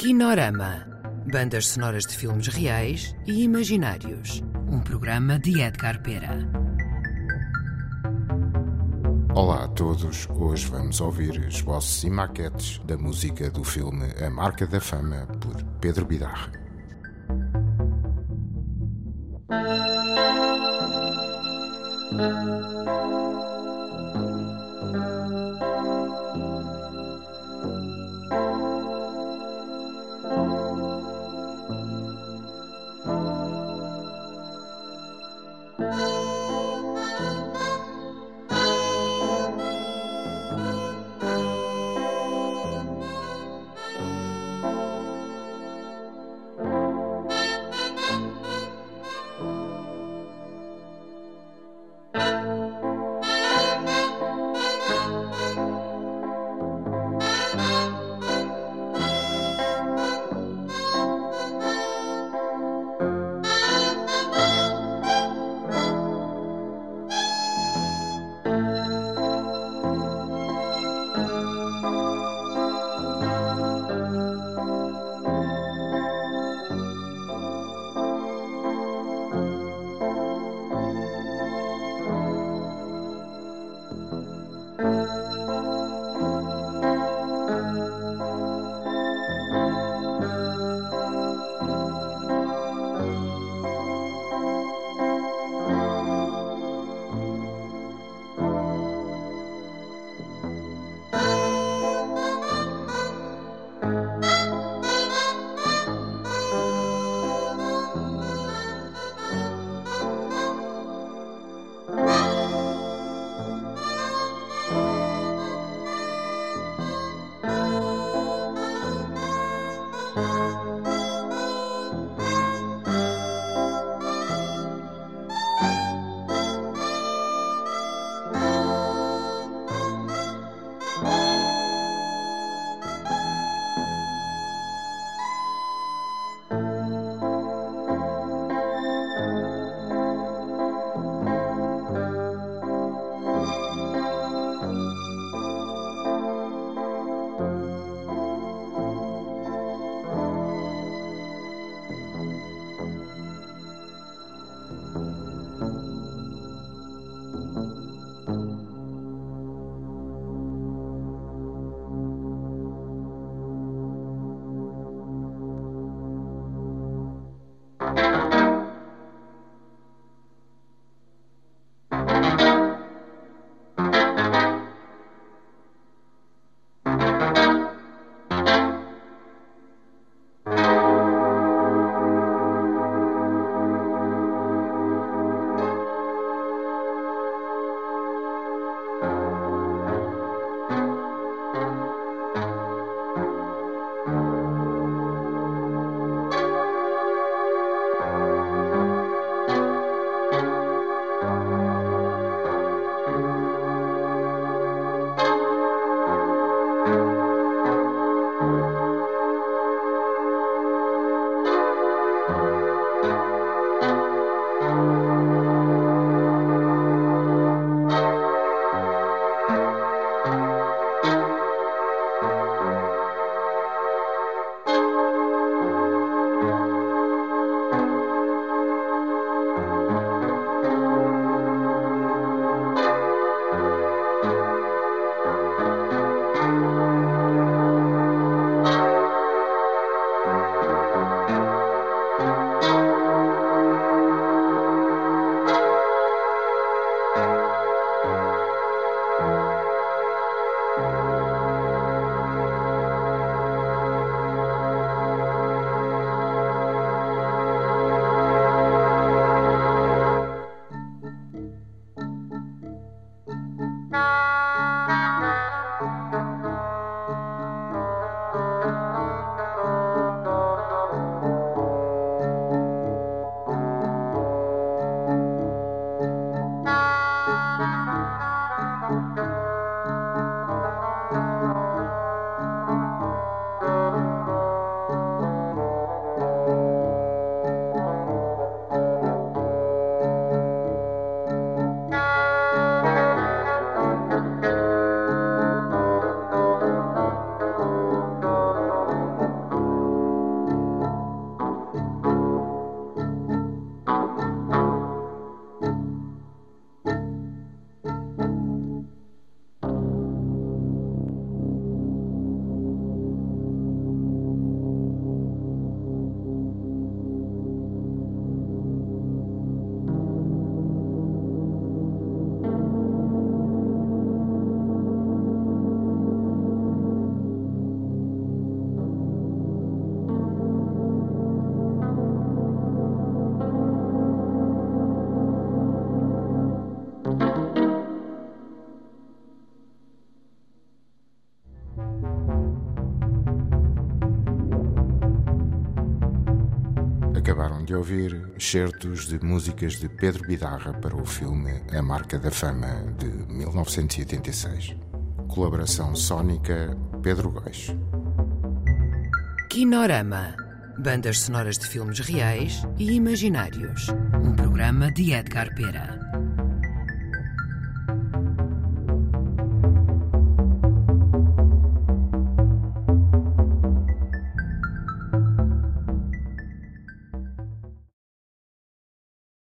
Kinorama. Bandas sonoras de filmes reais e imaginários. Um programa de Edgar Pera. Olá a todos, hoje vamos ouvir esboços e maquetes da música do filme A Marca da Fama por Pedro Bidarra. De ouvir certos de músicas de Pedro Bidarra para o filme A Marca da Fama de 1986. Colaboração sónica Pedro Góis. Kinorama. Bandas sonoras de filmes reais e imaginários. Um programa de Edgar Pera.